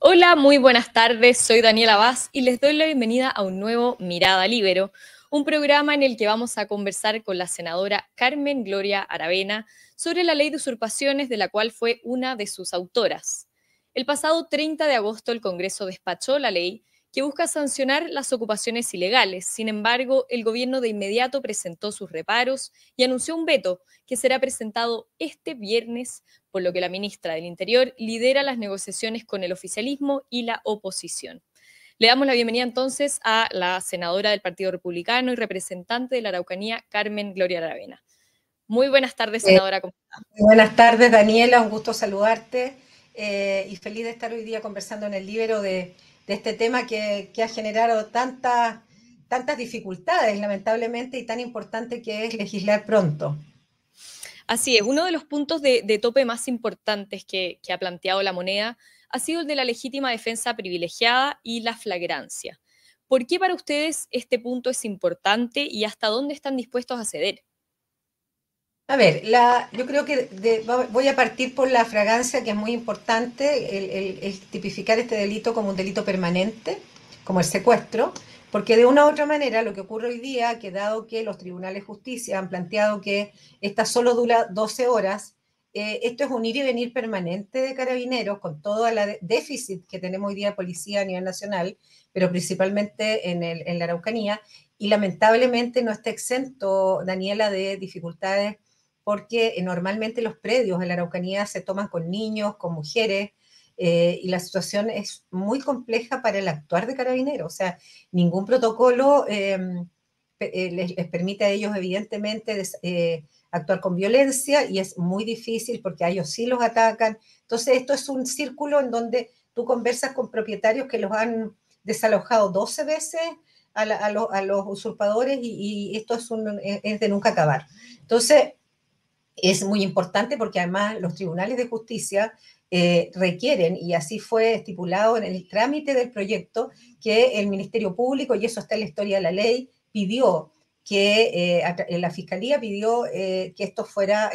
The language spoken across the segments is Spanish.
Hola, muy buenas tardes. Soy Daniela Vaz y les doy la bienvenida a un nuevo Mirada Libero, un programa en el que vamos a conversar con la senadora Carmen Gloria Aravena sobre la ley de usurpaciones de la cual fue una de sus autoras. El pasado 30 de agosto el Congreso despachó la ley que busca sancionar las ocupaciones ilegales. Sin embargo, el gobierno de inmediato presentó sus reparos y anunció un veto que será presentado este viernes, por lo que la ministra del Interior lidera las negociaciones con el oficialismo y la oposición. Le damos la bienvenida entonces a la senadora del Partido Republicano y representante de la Araucanía, Carmen Gloria Aravena. Muy buenas tardes, eh, senadora. buenas tardes, Daniela. Un gusto saludarte eh, y feliz de estar hoy día conversando en el libro de de este tema que, ha generado tantas, tantas dificultades, lamentablemente, y tan importante que es legislar pronto. Así es, uno de los puntos de, tope más importantes que, ha planteado la moneda ha sido el de la legítima defensa privilegiada y la flagrancia. ¿Por qué para ustedes este punto es importante y hasta dónde están dispuestos a ceder? A ver, la, yo creo que voy a partir por la fragancia, que es muy importante, el, tipificar este delito como un delito permanente, como el secuestro, porque de una u otra manera lo que ocurre hoy día, que dado que los tribunales de justicia han planteado que esta solo dura 12 horas, eh, esto es un ir y venir permanente de carabineros con todo el déficit que tenemos hoy día de policía a nivel nacional, pero principalmente en, el, en la Araucanía, y lamentablemente no está exento, Daniela, de dificultades porque eh, normalmente los predios en la Araucanía se toman con niños, con mujeres, eh, y la situación es muy compleja para el actuar de carabineros. O sea, ningún protocolo em, eh, les, permite a ellos, evidentemente, actuar con violencia y es muy difícil porque a ellos sí los atacan. Entonces, esto es un círculo en donde tú conversas con propietarios que los han desalojado 12 veces a, los usurpadores y, esto es, un, es de nunca acabar. Entonces, es muy importante porque además los tribunales de justicia eh, requieren, y así fue estipulado en el trámite del proyecto, que el Ministerio Público, y eso está en la historia de la ley, pidió que eh, la Fiscalía pidió eh, que esto fuera,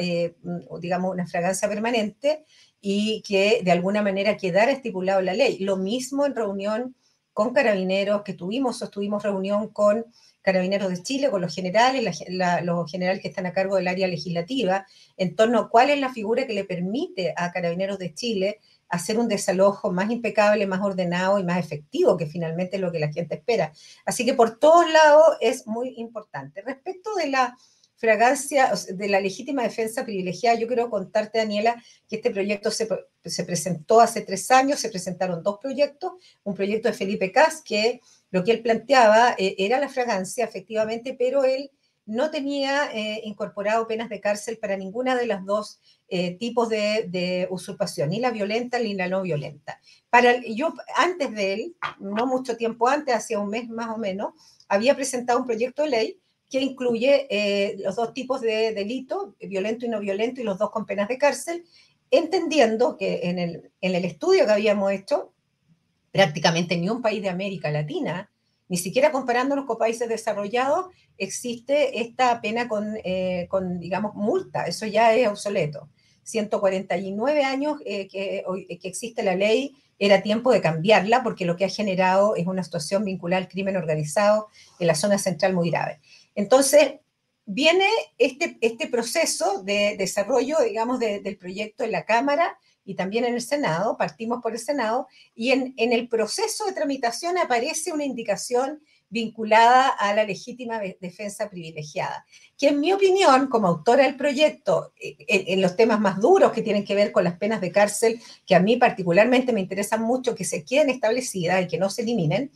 digamos, una fragancia permanente y que de alguna manera quedara estipulado en la ley. Lo mismo en reunión con carabineros que tuvimos, sostuvimos reunión con Carabineros de Chile, con los generales, los generales que están a cargo del área legislativa, en torno a cuál es la figura que le permite a Carabineros de Chile hacer un desalojo más impecable, más ordenado y más efectivo, que finalmente es lo que la gente espera. Así que por todos lados es muy importante. Respecto de la fragancia, de la legítima defensa privilegiada, yo quiero contarte, Daniela, que este proyecto se, se presentó hace tres años, se presentaron dos proyectos, un proyecto de Felipe Cas, que lo que él planteaba eh, era la fragancia, efectivamente, pero él no tenía eh, incorporado penas de cárcel para ninguna de las dos eh, tipos de, usurpación, ni la violenta ni la no violenta. Para, yo, antes de él, no mucho tiempo antes, hace un mes más o menos, había presentado un proyecto de ley que incluye los dos tipos de delito, violento y no violento, y los dos con penas de cárcel, entendiendo que en el, en el estudio que habíamos hecho, prácticamente ni un país de América Latina, ni siquiera comparándonos con países desarrollados, existe esta pena con, eh, con digamos, multa. Eso ya es obsoleto. 149 años eh, que, que existe la ley, era tiempo de cambiarla porque lo que ha generado es una situación vinculada al crimen organizado en la zona central muy grave. Entonces, viene este, este proceso de desarrollo, digamos, del proyecto en la Cámara y también en el Senado, partimos por el Senado, y en, el proceso de tramitación aparece una indicación vinculada a la legítima defensa privilegiada, que en mi opinión, como autora del proyecto, eh, en, los temas más duros que tienen que ver con las penas de cárcel, que a mí particularmente me interesan mucho que se queden establecidas y que no se eliminen,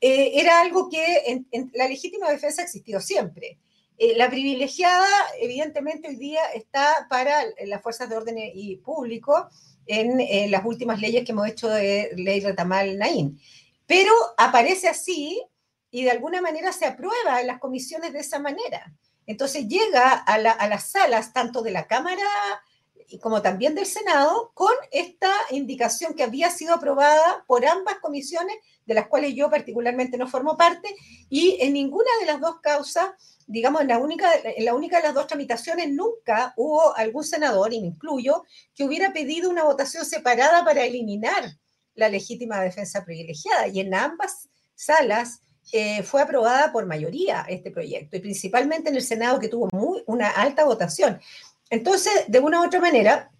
eh, era algo que en, la legítima defensa ha existido siempre. Eh, la privilegiada, evidentemente, hoy día está para las fuerzas de orden y público en, las últimas leyes que hemos hecho de ley Retamal Naín. Pero aparece así y de alguna manera se aprueba en las comisiones de esa manera. Entonces llega a las salas tanto de la Cámara y como también del Senado con esta indicación que había sido aprobada por ambas comisiones, de las cuales yo particularmente no formo parte, y en ninguna de las dos causas digamos, en la, única, en la única de las dos tramitaciones nunca hubo algún senador, y me incluyo, que hubiera pedido una votación separada para eliminar la legítima defensa privilegiada y en ambas salas eh, fue aprobada por mayoría este proyecto y principalmente en el Senado que tuvo muy, una alta votación. Entonces, de una u otra manera,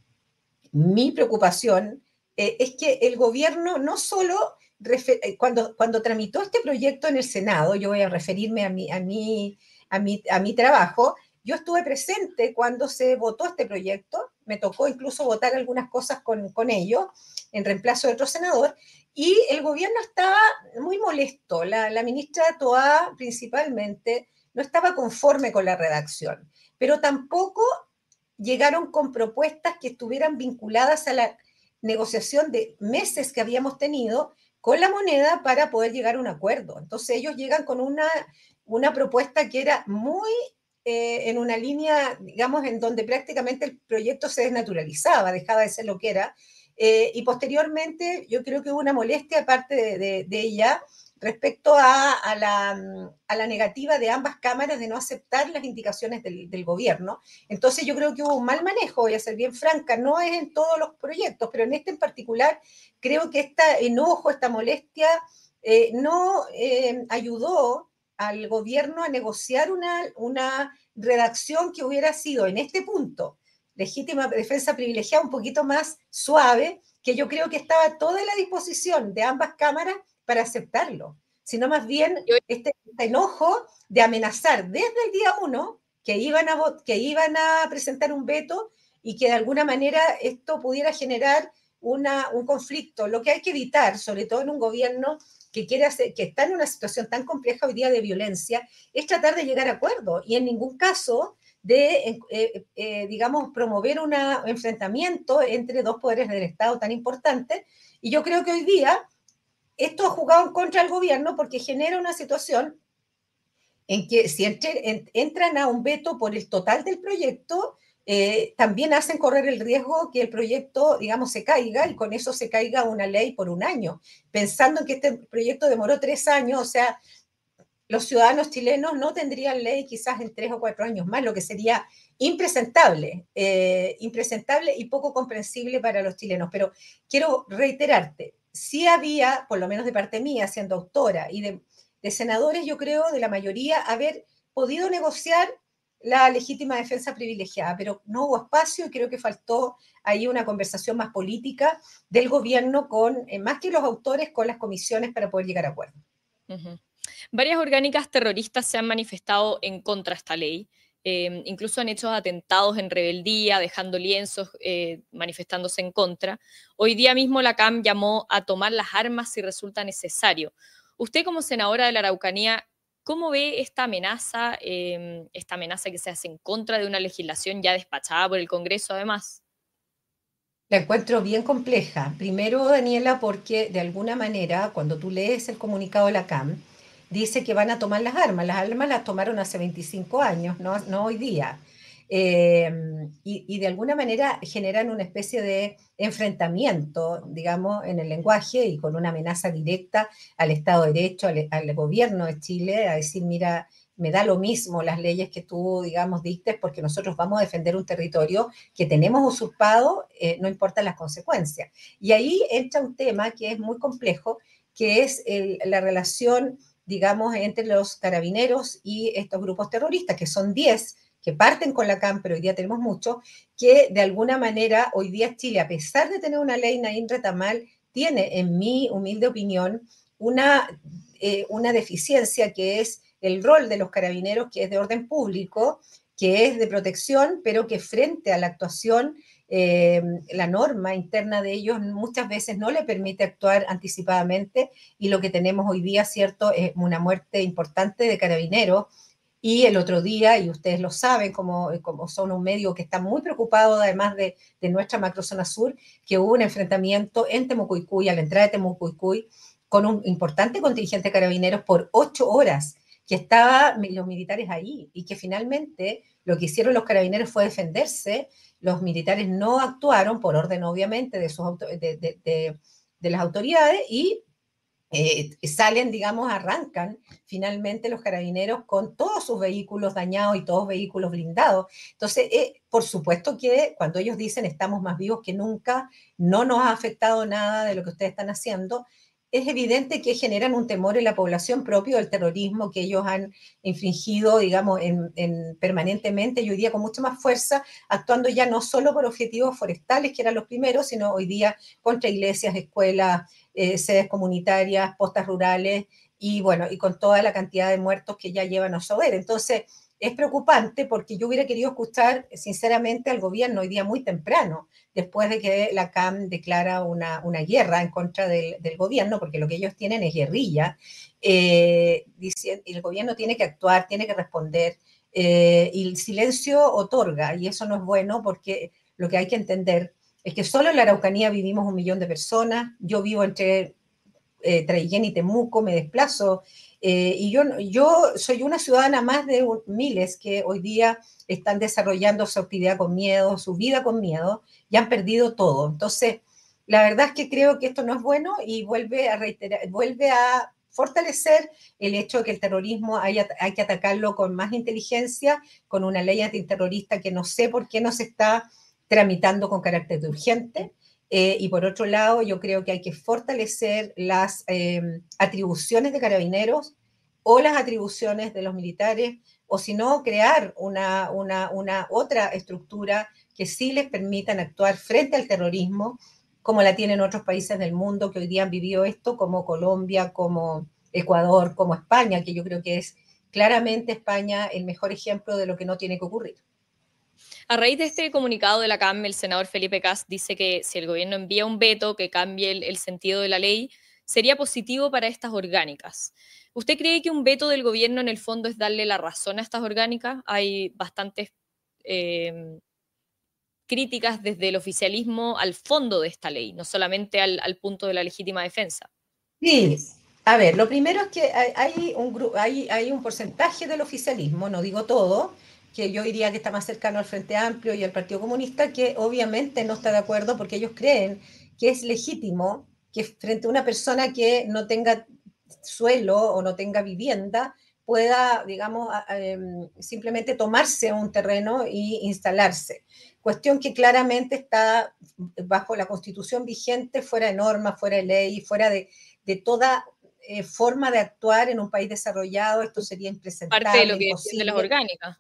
mi preocupación eh, es que el gobierno no solo, eh, cuando, cuando tramitó este proyecto en el Senado, yo voy a referirme a mi, a mi, a mi, a mi trabajo, yo estuve presente cuando se votó este proyecto, me tocó incluso votar algunas cosas con, con ellos en reemplazo de otro senador, y el gobierno estaba muy molesto. La, la ministra Toa principalmente no estaba conforme con la redacción, pero tampoco llegaron con propuestas que estuvieran vinculadas a la negociación de meses que habíamos tenido con la moneda para poder llegar a un acuerdo. Entonces ellos llegan con una, una propuesta que era muy eh, en una línea, digamos, en donde prácticamente el proyecto se desnaturalizaba, dejaba de ser lo que era. Eh, y posteriormente yo creo que hubo una molestia aparte de, de ella respecto a, la, negativa de ambas cámaras de no aceptar las indicaciones del, gobierno. Entonces yo creo que hubo un mal manejo, voy a ser bien franca, no es en todos los proyectos, pero en este en particular creo que este enojo, esta molestia, eh, no eh, ayudó al gobierno a negociar una, una redacción que hubiera sido en este punto legítima defensa privilegiada un poquito más suave, que yo creo que estaba toda la disposición de ambas cámaras para aceptarlo, sino más bien este, este, enojo de amenazar desde el día uno que iban, a, que iban a presentar un veto y que de alguna manera esto pudiera generar una, un conflicto. Lo que hay que evitar, sobre todo en un gobierno que quiere hacer, que está en una situación tan compleja hoy día de violencia, es tratar de llegar a acuerdo y en ningún caso de, eh, eh, digamos, promover un enfrentamiento entre dos poderes del Estado tan importantes. Y yo creo que hoy día esto ha jugado en contra del gobierno porque genera una situación en que si entran a un veto por el total del proyecto, eh, también hacen correr el riesgo que el proyecto, digamos, se caiga y con eso se caiga una ley por un año. Pensando en que este proyecto demoró tres años, o sea, los ciudadanos chilenos no tendrían ley quizás en tres o cuatro años más, lo que sería impresentable, eh, impresentable y poco comprensible para los chilenos. Pero quiero reiterarte, sí había, por lo menos de parte mía, siendo autora y de, senadores, yo creo, de la mayoría, haber podido negociar la legítima defensa privilegiada, pero no hubo espacio y creo que faltó ahí una conversación más política del gobierno con, eh, más que los autores, con las comisiones para poder llegar a acuerdo. Varias orgánicas terroristas se han manifestado en contra de esta ley. Em, incluso han hecho atentados en rebeldía, dejando lienzos, eh, manifestándose en contra. Hoy día mismo la CAM llamó a tomar las armas si resulta necesario. Usted como senadora de la Araucanía, ¿cómo ve esta amenaza, em, esta amenaza que se hace en contra de una legislación ya despachada por el Congreso además? La encuentro bien compleja. Primero, Daniela, porque de alguna manera, cuando tú lees el comunicado de la CAM, dice que van a tomar las armas. Las armas las tomaron hace 25 años, no, no hoy día. Eh, y, de alguna manera generan una especie de enfrentamiento, digamos, en el lenguaje y con una amenaza directa al Estado de Derecho, al, gobierno de Chile, a decir, mira, me da lo mismo las leyes que tú, digamos, dictes, porque nosotros vamos a defender un territorio que tenemos usurpado, eh, no importan las consecuencias. Y ahí entra un tema que es muy complejo, que es la relación digamos, entre los carabineros y estos grupos terroristas, que son 10 que parten con la CAM, pero hoy día tenemos muchos, que de alguna manera hoy día Chile, a pesar de tener una ley Naín Retamal, tiene, en mi humilde opinión, una, eh, una deficiencia que es el rol de los carabineros, que es de orden público, que es de protección, pero que frente a la actuación eh, la norma interna de ellos muchas veces no le permite actuar anticipadamente y lo que tenemos hoy día, ¿cierto?, es una muerte importante de carabineros. Y el otro día, y ustedes lo saben, como, como son un medio que está muy preocupado, además de, de nuestra macrozona sur, que hubo un enfrentamiento en Temucuicuy, a la entrada de Temucuicuy, con un importante contingente de carabineros por ocho horas, que estaban los militares ahí y que finalmente lo que hicieron los carabineros fue defenderse los militares no actuaron por orden, obviamente, de, sus de, las autoridades y eh, salen, digamos, arrancan finalmente los carabineros con todos sus vehículos dañados y todos vehículos blindados. Entonces, eh, por supuesto que cuando ellos dicen estamos más vivos que nunca, no nos ha afectado nada de lo que ustedes están haciendo, es evidente que generan un temor en la población propio del terrorismo que ellos han infringido, digamos, en, permanentemente y hoy día con mucha más fuerza, actuando ya no solo por objetivos forestales, que eran los primeros, sino hoy día contra iglesias, escuelas, eh, sedes comunitarias, postas rurales y bueno, y con toda la cantidad de muertos que ya llevan a saber. Entonces, es preocupante porque yo hubiera querido escuchar sinceramente al gobierno hoy día muy temprano, después de que la CAM declara una, una guerra en contra del, gobierno, porque lo que ellos tienen es guerrilla, eh, el gobierno tiene que actuar, tiene que responder, eh, y el silencio otorga, y eso no es bueno porque lo que hay que entender es que solo en la Araucanía vivimos un millón de personas, yo vivo entre eh, Traillén y Temuco, me desplazo eh, y yo, yo soy una ciudadana más de miles que hoy día están desarrollando su actividad con miedo, su vida con miedo, y han perdido todo. Entonces, la verdad es que creo que esto no es bueno y vuelve a reiterar, vuelve a fortalecer el hecho de que el terrorismo hay, hay que atacarlo con más inteligencia, con una ley antiterrorista que no sé por qué no se está tramitando con carácter de urgente. Eh, y por otro lado, yo creo que hay que fortalecer las em, atribuciones de carabineros o las atribuciones de los militares, o si no, crear una, una, una otra estructura que sí les permitan actuar frente al terrorismo, como la tienen otros países del mundo que hoy día han vivido esto, como Colombia, como Ecuador, como España, que yo creo que es claramente España el mejor ejemplo de lo que no tiene que ocurrir. A raíz de este comunicado de la CAM, el senador Felipe Cas dice que si el gobierno envía un veto que cambie el, sentido de la ley, sería positivo para estas orgánicas. ¿Usted cree que un veto del gobierno en el fondo es darle la razón a estas orgánicas? Hay bastantes eh, críticas desde el oficialismo al fondo de esta ley, no solamente al, punto de la legítima defensa. Sí, a ver, lo primero es que hay, un, hay, hay un porcentaje del oficialismo, no digo todo, que yo diría que está más cercano al Frente Amplio y al Partido Comunista, que obviamente no está de acuerdo porque ellos creen que es legítimo que frente a una persona que no tenga suelo o no tenga vivienda, pueda, digamos, em, simplemente tomarse un terreno e instalarse. Cuestión que claramente está bajo la constitución vigente, fuera de norma, fuera de ley, fuera de, de toda eh, forma de actuar en un país desarrollado. Esto sería impresentable. Parte de lo que de las orgánicas.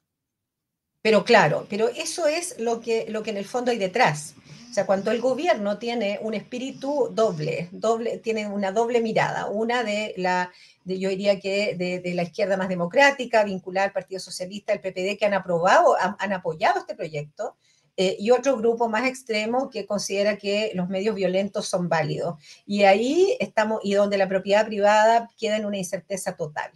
Pero claro, pero eso es lo que, lo que en el fondo hay detrás. O sea, cuando el gobierno tiene un espíritu doble, doble tiene una doble mirada, una de la, yo diría que de, la izquierda más democrática, vincular al Partido Socialista, el PPD, que han aprobado, han, apoyado este proyecto, eh, y otro grupo más extremo que considera que los medios violentos son válidos. Y ahí estamos, y donde la propiedad privada queda en una incerteza total.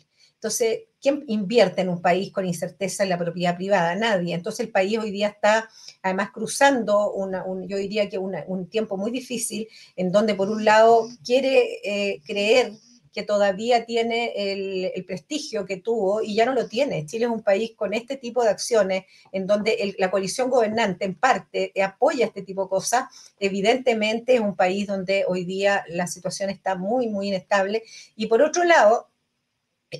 Entonces, ¿quién invierte en un país con incerteza en la propiedad privada? Nadie. Entonces, el país hoy día está además cruzando, una, un, yo diría que un tiempo muy difícil, en donde por un lado quiere eh, creer que todavía tiene el, prestigio que tuvo y ya no lo tiene. Chile es un país con este tipo de acciones en donde la coalición gobernante en parte apoya este tipo de cosas. Evidentemente es un país donde hoy día la situación está muy, muy inestable. Y por otro lado,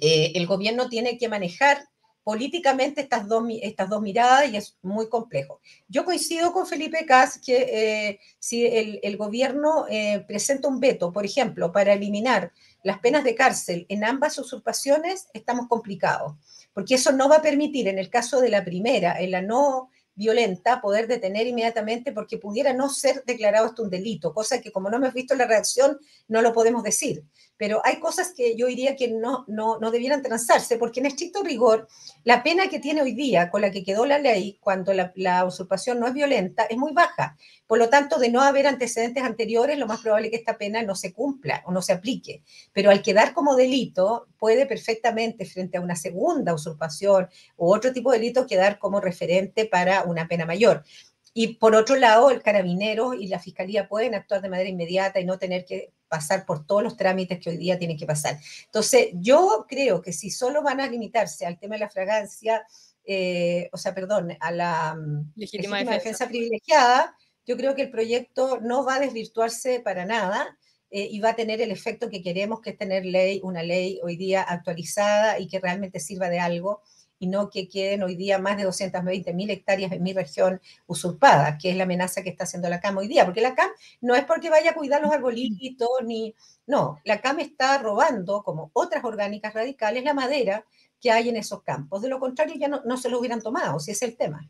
eh, el gobierno tiene que manejar políticamente estas dos, estas dos miradas y es muy complejo. Yo coincido con Felipe Cas que eh, si el, gobierno eh, presenta un veto, por ejemplo, para eliminar las penas de cárcel en ambas usurpaciones, estamos complicados, porque eso no va a permitir, en el caso de la primera, en la no violenta, poder detener inmediatamente porque pudiera no ser declarado esto un delito, cosa que como no hemos visto la reacción, no lo podemos decir pero hay cosas que yo diría que no, no, no debieran transarse, porque en estricto rigor, la pena que tiene hoy día con la que quedó la ley cuando la, la, usurpación no es violenta es muy baja. Por lo tanto, de no haber antecedentes anteriores, lo más probable es que esta pena no se cumpla o no se aplique. Pero al quedar como delito, puede perfectamente, frente a una segunda usurpación u otro tipo de delito, quedar como referente para una pena mayor. Y por otro lado, el carabinero y la fiscalía pueden actuar de manera inmediata y no tener que pasar por todos los trámites que hoy día tienen que pasar. Entonces, yo creo que si solo van a limitarse al tema de la fragancia, eh, o sea, perdón, a la mm, legítima, defensa. privilegiada, yo creo que el proyecto no va a desvirtuarse para nada. Eh, y va a tener el efecto que queremos, que es tener ley, una ley hoy día actualizada y que realmente sirva de algo y no que queden hoy día más de 220 mil hectáreas en mi región usurpadas, que es la amenaza que está haciendo la CAM hoy día, porque la CAM no es porque vaya a cuidar los arbolitos, ni, no, la CAM está robando, como otras orgánicas radicales, la madera que hay en esos campos. De lo contrario, ya no, no se lo hubieran tomado, si es el tema.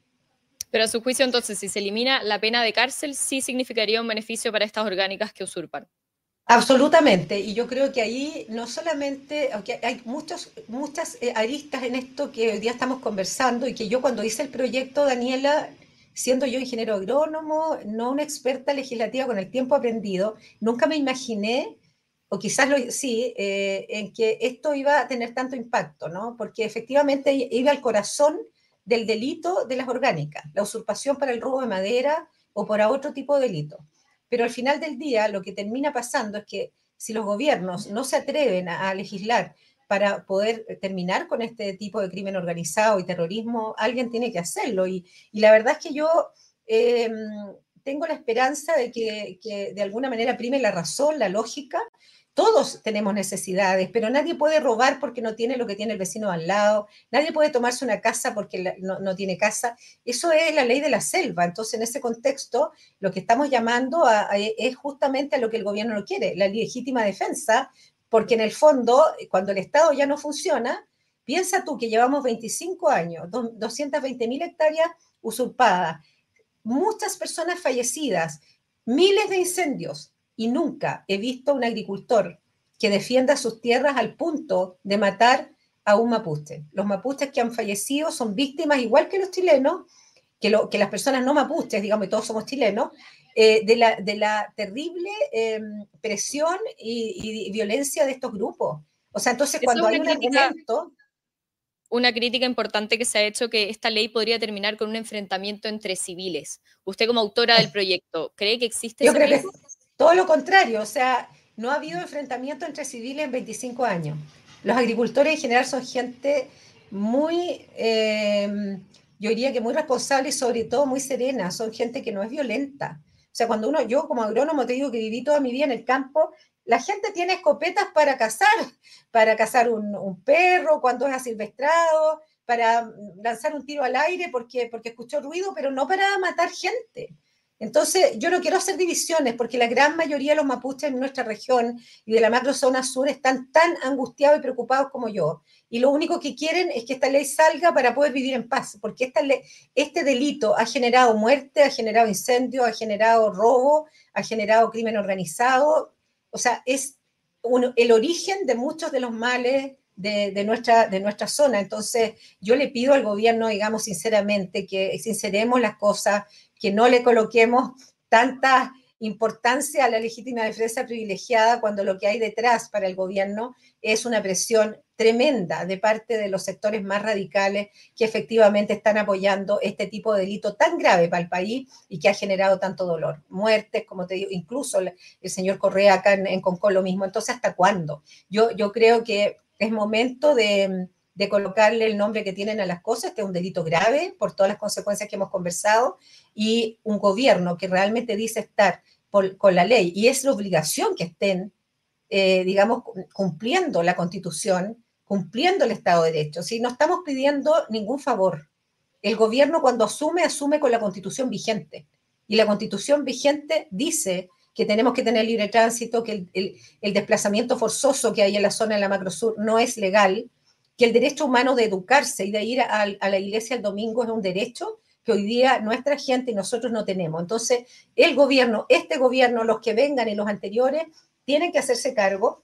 Pero a su juicio, entonces, si se elimina la pena de cárcel, sí significaría un beneficio para estas orgánicas que usurpan. Absolutamente, y yo creo que ahí no solamente, aunque hay muchos, muchas eh, aristas en esto que hoy día estamos conversando y que yo cuando hice el proyecto, Daniela, siendo yo ingeniero agrónomo, no una experta legislativa con el tiempo aprendido, nunca me imaginé, o quizás lo, sí, eh, en que esto iba a tener tanto impacto, ¿no? Porque efectivamente iba al corazón del delito de las orgánicas, la usurpación para el robo de madera o para otro tipo de delito. Pero al final del día lo que termina pasando es que si los gobiernos no se atreven a, legislar para poder terminar con este tipo de crimen organizado y terrorismo, alguien tiene que hacerlo. Y, la verdad es que yo em, tengo la esperanza de que, que, de alguna manera prime la razón, la lógica, todos tenemos necesidades, pero nadie puede robar porque no tiene lo que tiene el vecino al lado, nadie puede tomarse una casa porque no, tiene casa. Eso es la ley de la selva. Entonces, en ese contexto, lo que estamos llamando es justamente a lo que el gobierno no quiere, la legítima defensa, porque en el fondo, cuando el Estado ya no funciona, piensa tú que llevamos 25 años, 220 mil hectáreas usurpadas, muchas personas fallecidas, miles de incendios, y nunca he visto a un agricultor que defienda sus tierras al punto de matar a un mapuche. Los mapuches que han fallecido son víctimas, igual que los chilenos, que, lo, que las personas no mapuches, digamos, todos somos chilenos, eh, de, la, de, la, terrible em, presión y, violencia de estos grupos. O sea, entonces cuando hay un argumento... Una crítica importante que se ha hecho que esta ley podría terminar con un enfrentamiento entre civiles. Usted como autora del proyecto, ¿cree que existe Yo creo que todo lo contrario, o sea, no ha habido enfrentamiento entre civiles en 25 años. Los agricultores en general son gente muy, eh, yo diría que muy responsable y sobre todo muy serena, son gente que no es violenta. O sea, cuando uno, yo como agrónomo te digo que viví toda mi vida en el campo, la gente tiene escopetas para cazar, para cazar un, un perro cuando es asilvestrado, para lanzar un tiro al aire porque, porque escuchó ruido, pero no para matar gente. Entonces, yo no quiero hacer divisiones porque la gran mayoría de los mapuches en nuestra región y de la macrozona sur están tan angustiados y preocupados como yo. Y lo único que quieren es que esta ley salga para poder vivir en paz, porque esta este delito ha generado muerte, ha generado incendio, ha generado robo, ha generado crimen organizado. O sea, es el origen de muchos de los males de, nuestra, de nuestra zona. Entonces, yo le pido al gobierno, digamos sinceramente, que sinceremos las cosas, que no le coloquemos tanta importancia a la legítima defensa privilegiada cuando lo que hay detrás para el gobierno es una presión tremenda de parte de los sectores más radicales que efectivamente están apoyando este tipo de delito tan grave para el país y que ha generado tanto dolor. Muertes, como te digo, incluso el señor Correa acá en, en lo mismo. Entonces, ¿hasta cuándo? Yo, yo creo que es momento de, de colocarle el nombre que tienen a las cosas, este es un delito grave por todas las consecuencias que hemos conversado, y un gobierno que realmente dice estar con la ley, y es la obligación que estén, eh, digamos, cumpliendo la constitución, cumpliendo el Estado de Derecho. Si no estamos pidiendo ningún favor. El gobierno cuando asume, asume con la constitución vigente. Y la constitución vigente dice que tenemos que tener libre tránsito, que el, el desplazamiento forzoso que hay en la zona de la macrosur no es legal, que el derecho humano de educarse y de ir a, la iglesia el domingo es un derecho que hoy día nuestra gente y nosotros no tenemos. Entonces, el gobierno, este gobierno, los que vengan y los anteriores, tienen que hacerse cargo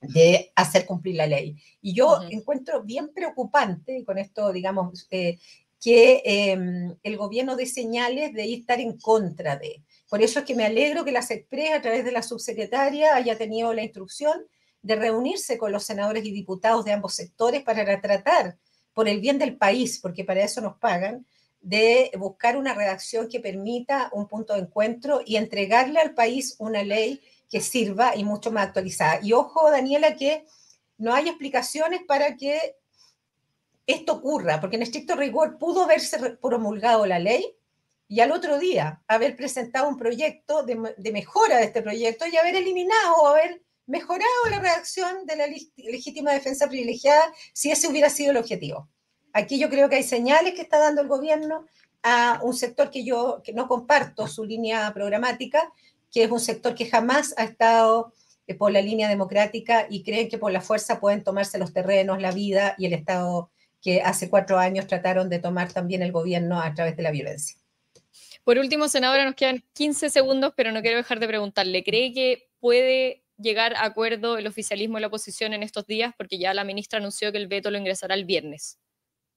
de hacer cumplir la ley. Y yo encuentro bien preocupante, y con esto, digamos, eh, que em, el gobierno dé señales de estar en contra de. Por eso es que me alegro que la SECPRE, a través de la subsecretaria, haya tenido la instrucción de reunirse con los senadores y diputados de ambos sectores para tratar, por el bien del país, porque para eso nos pagan, de buscar una redacción que permita un punto de encuentro y entregarle al país una ley que sirva y mucho más actualizada. Y ojo, Daniela, que no hay explicaciones para que esto ocurra, porque en estricto rigor pudo haberse promulgado la ley y al otro día haber presentado un proyecto de, mejora de este proyecto y haber eliminado o haber mejorado la redacción de la legítima defensa privilegiada si ese hubiera sido el objetivo. Aquí yo creo que hay señales que está dando el gobierno a un sector que yo que no comparto su línea programática, que es un sector que jamás ha estado eh, por la línea democrática y creen que por la fuerza pueden tomarse los terrenos, la vida y el Estado que hace cuatro años trataron de tomar también el gobierno a través de la violencia. Por último, senadora, nos quedan 15 segundos, pero no quiero dejar de preguntarle, ¿cree que puede llegar a acuerdo el oficialismo y la oposición en estos días? Porque ya la ministra anunció que el veto lo ingresará el viernes.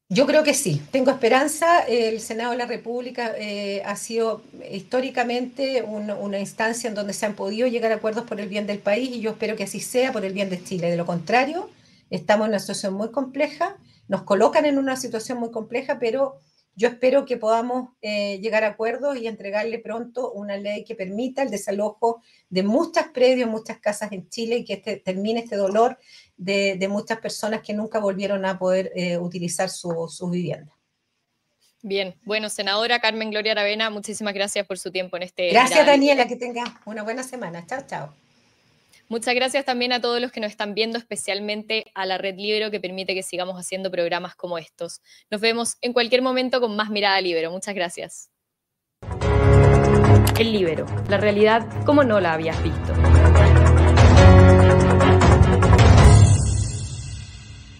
Yo creo que sí, tengo esperanza. El Senado de la República eh, ha sido históricamente una instancia en donde se han podido llegar a acuerdos por el bien del país y yo espero que así sea por el bien de Chile. De lo contrario, estamos en una situación muy compleja, nos colocan en una situación muy compleja, pero yo espero que podamos eh, llegar a acuerdos y entregarle pronto una ley que permita el desalojo de muchas predios, muchas casas en Chile y que este, termine este dolor de, muchas personas que nunca volvieron a poder eh, utilizar sus su viviendas. Bien, bueno, senadora Carmen Gloria Aravena, muchísimas gracias por su tiempo en este. Gracias, Daniela, que tenga una buena semana. Chao, chao. Muchas gracias también a todos los que nos están viendo, especialmente a la Red Libero que permite que sigamos haciendo programas como estos. Nos vemos en cualquier momento con más Mirada Libero. Muchas gracias. El Libero, la realidad como no la habías visto.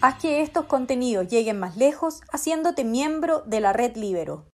Haz que estos contenidos lleguen más lejos haciéndote miembro de la Red Libero.